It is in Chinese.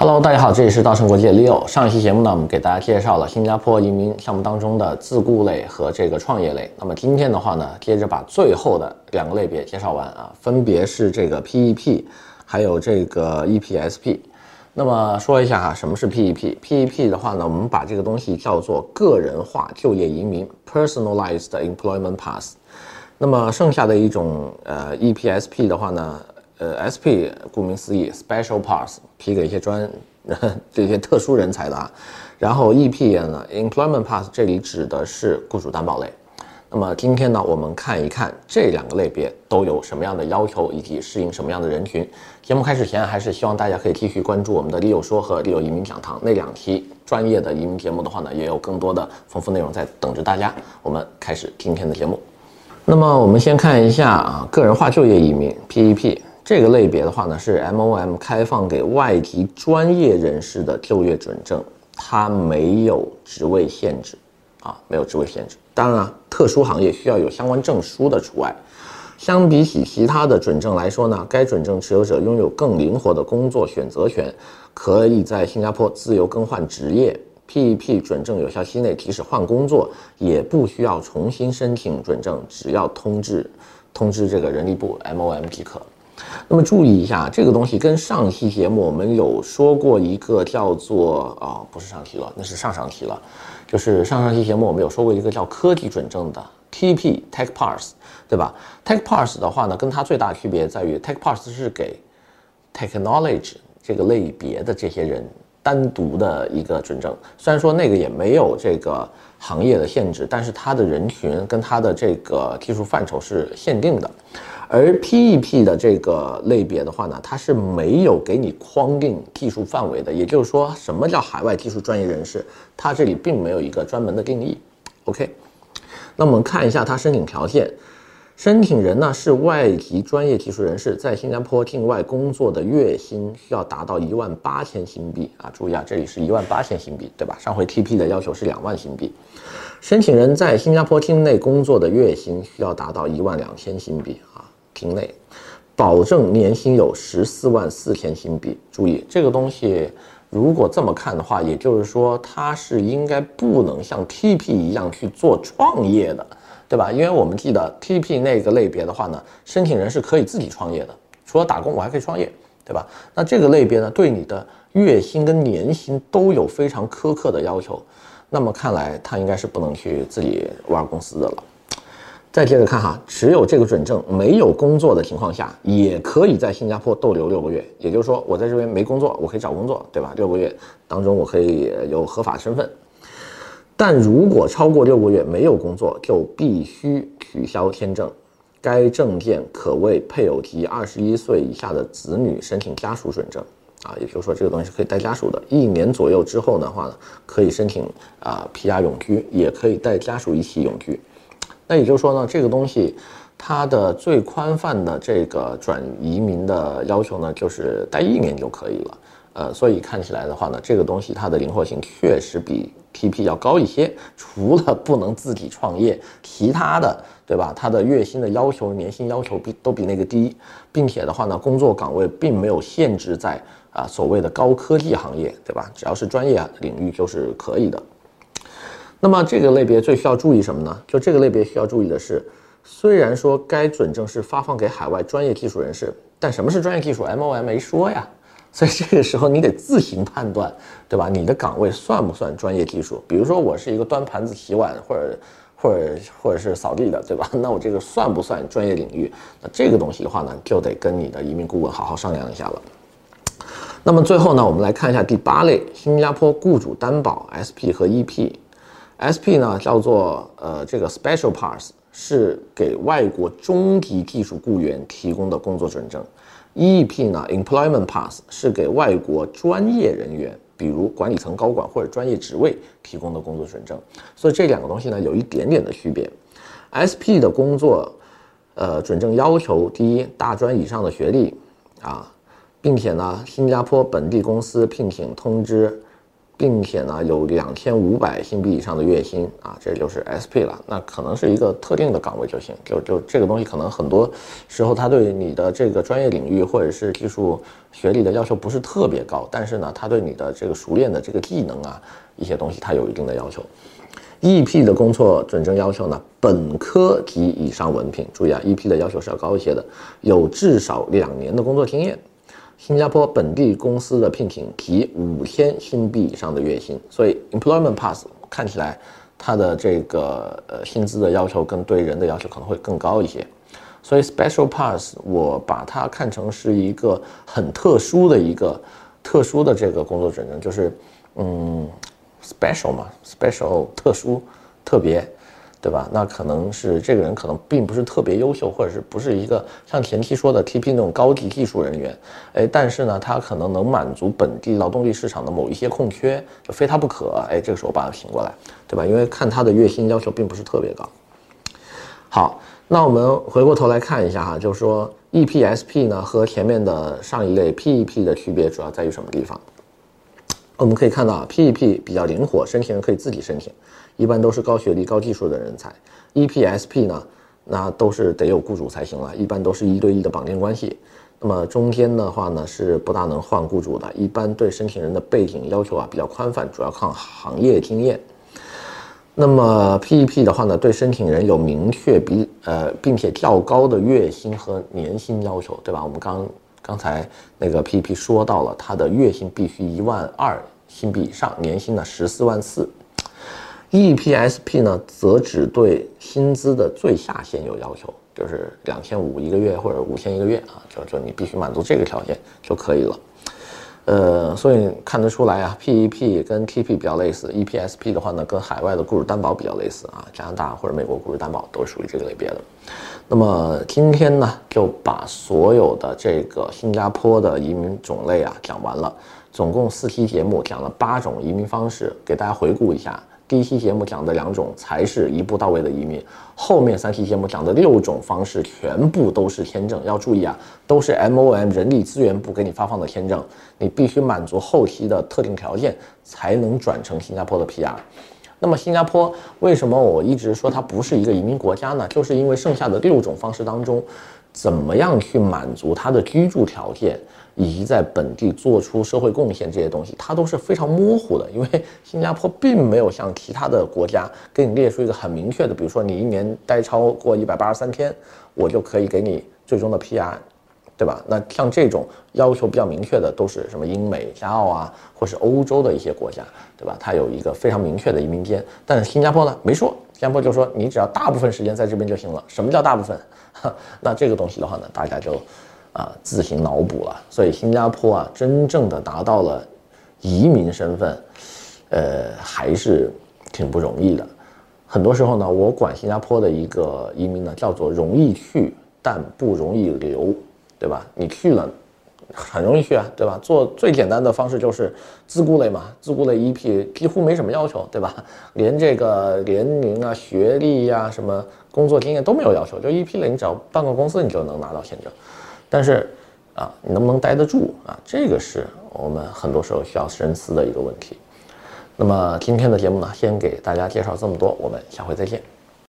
Hello，大家好，这里是稻盛国际的 Leo。上一期节目呢，我们给大家介绍了新加坡移民项目当中的自雇类和这个创业类。那么今天的话呢，接着把最后的两个类别介绍完啊，分别是这个 PEP，还有这个 EPSP。那么说一下哈，什么是 PEP？PEP 的话呢，我们把这个东西叫做个人化就业移民 （Personalized Employment Pass）。那么剩下的一种呃 EPSP 的话呢？呃，SP 顾名思义，Special Pass 批给一些专这些特殊人才的啊。然后 EP 呢，Employment Pass 这里指的是雇主担保类。那么今天呢，我们看一看这两个类别都有什么样的要求，以及适应什么样的人群。节目开始前，还是希望大家可以继续关注我们的 Leo 说和 Leo 移民讲堂那两期专业的移民节目的话呢，也有更多的丰富内容在等着大家。我们开始今天的节目。那么我们先看一下啊，个人化就业移民 PEP。这个类别的话呢，是 MOM 开放给外籍专业人士的就业准证，它没有职位限制，啊，没有职位限制。当然了，特殊行业需要有相关证书的除外。相比起其他的准证来说呢，该准证持有者拥有更灵活的工作选择权，可以在新加坡自由更换职业。PEP 准证有效期内，即使换工作，也不需要重新申请准证，只要通知通知这个人力部 MOM 即可。那么注意一下，这个东西跟上期节目我们有说过一个叫做啊、不是上期了，那是上上期了，就是上上期节目我们有说过一个叫科技准证的 TP Tech Pass，对吧？Tech Pass 的话呢，跟它最大区别在于 Tech Pass 是给 Technology 这个类别的这些人单独的一个准证，虽然说那个也没有这个行业的限制，但是它的人群跟它的这个技术范畴是限定的。而 PEP 的这个类别的话呢，它是没有给你框定技术范围的，也就是说，什么叫海外技术专业人士，它这里并没有一个专门的定义。OK，那我们看一下它申请条件，申请人呢是外籍专业技术人士，在新加坡境外工作的月薪需要达到一万八千新币啊，注意啊，这里是一万八千新币，对吧？上回 TP 的要求是两万新币。申请人在新加坡境内工作的月薪需要达到一万两千新币啊。境内，保证年薪有十四万四千新币。注意这个东西，如果这么看的话，也就是说，它是应该不能像 TP 一样去做创业的，对吧？因为我们记得 TP 那个类别的话呢，申请人是可以自己创业的，除了打工，我还可以创业，对吧？那这个类别呢，对你的月薪跟年薪都有非常苛刻的要求。那么看来，他应该是不能去自己玩公司的了。再接着看哈，持有这个准证没有工作的情况下，也可以在新加坡逗留六个月。也就是说，我在这边没工作，我可以找工作，对吧？六个月当中，我可以有合法身份。但如果超过六个月没有工作，就必须取消签证。该证件可为配偶及二十一岁以下的子女申请家属准证啊，也就是说，这个东西是可以带家属的。一年左右之后的话呢，可以申请啊 PR 永居，也可以带家属一起永居。那也就是说呢，这个东西它的最宽泛的这个转移民的要求呢，就是待一年就可以了。呃，所以看起来的话呢，这个东西它的灵活性确实比 TP 要高一些。除了不能自己创业，其他的，对吧？它的月薪的要求、年薪要求比都比那个低，并且的话呢，工作岗位并没有限制在啊所谓的高科技行业，对吧？只要是专业领域就是可以的。那么这个类别最需要注意什么呢？就这个类别需要注意的是，虽然说该准证是发放给海外专业技术人士，但什么是专业技术？MOM 没说呀，所以这个时候你得自行判断，对吧？你的岗位算不算专业技术？比如说我是一个端盘子、洗碗或者或者或者是扫地的，对吧？那我这个算不算专业领域？那这个东西的话呢，就得跟你的移民顾问好好商量一下了。那么最后呢，我们来看一下第八类：新加坡雇主担保 SP 和 EP。SP 呢叫做呃这个 Special Pass 是给外国中级技术雇员提供的工作准证，EEP 呢 Employment Pass 是给外国专业人员，比如管理层高管或者专业职位提供的工作准证。所以这两个东西呢有一点点的区别。SP 的工作呃准证要求第一大专以上的学历啊，并且呢新加坡本地公司聘请通知。并且呢有两千五百新币以上的月薪啊，这就是 SP 了。那可能是一个特定的岗位就行，就就这个东西可能很多时候它对你的这个专业领域或者是技术学历的要求不是特别高，但是呢，它对你的这个熟练的这个技能啊一些东西它有一定的要求。EP 的工作准证要求呢，本科及以上文凭，注意啊，EP 的要求是要高一些的，有至少两年的工作经验。新加坡本地公司的聘请提五千新币以上的月薪，所以 Employment Pass 看起来它的这个呃薪资的要求跟对人的要求可能会更高一些，所以 Special Pass 我把它看成是一个很特殊的一个特殊的这个工作准证，就是嗯。special 嘛，special 特殊，特别，对吧？那可能是这个人可能并不是特别优秀，或者是不是一个像前期说的 TP 那种高级技术人员，哎，但是呢，他可能能满足本地劳动力市场的某一些空缺，就非他不可。哎，这个时候把他请过来，对吧？因为看他的月薪要求并不是特别高。好，那我们回过头来看一下哈，就是说 EPSP 呢和前面的上一类 PEP 的区别主要在于什么地方？我们可以看到啊，PEP 比较灵活，申请人可以自己申请，一般都是高学历、高技术的人才。EPSP 呢，那都是得有雇主才行了，一般都是一对一的绑定关系。那么中间的话呢，是不大能换雇主的，一般对申请人的背景要求啊比较宽泛，主要看行业经验。那么 PEP 的话呢，对申请人有明确比呃并且较高的月薪和年薪要求，对吧？我们刚。刚才那个 PEP 说到了，他的月薪必须一万二新币以上，年薪呢十四万四。EPSP 呢，则只对薪资的最下限有要求，就是两千五一个月或者五千一个月啊，就就你必须满足这个条件就可以了。呃，所以看得出来啊，PEP 跟 TP 比较类似，EPSP 的话呢，跟海外的雇主担保比较类似啊，加拿大或者美国雇主担保都属于这个类别的。那么今天呢，就把所有的这个新加坡的移民种类啊讲完了，总共四期节目讲了八种移民方式，给大家回顾一下。第一期节目讲的两种才是一步到位的移民，后面三期节目讲的六种方式全部都是签证。要注意啊，都是 MOM 人力资源部给你发放的签证，你必须满足后期的特定条件才能转成新加坡的 PR。那么新加坡为什么我一直说它不是一个移民国家呢？就是因为剩下的六种方式当中，怎么样去满足它的居住条件？以及在本地做出社会贡献这些东西，它都是非常模糊的，因为新加坡并没有像其他的国家给你列出一个很明确的，比如说你一年待超过一百八十三天，我就可以给你最终的 PR，对吧？那像这种要求比较明确的，都是什么英美加澳啊，或是欧洲的一些国家，对吧？它有一个非常明确的移民监，但是新加坡呢没说，新加坡就说你只要大部分时间在这边就行了。什么叫大部分？那这个东西的话呢，大家就。啊，自行脑补了。所以新加坡啊，真正的达到了移民身份，呃，还是挺不容易的。很多时候呢，我管新加坡的一个移民呢，叫做容易去，但不容易留，对吧？你去了，很容易去啊，对吧？做最简单的方式就是自雇类嘛，自雇类 EP 几乎没什么要求，对吧？连这个年龄啊、学历呀、什么工作经验都没有要求，就 EP 类，你只要办个公司，你就能拿到签证。但是，啊，你能不能待得住啊？这个是我们很多时候需要深思的一个问题。那么今天的节目呢，先给大家介绍这么多，我们下回再见。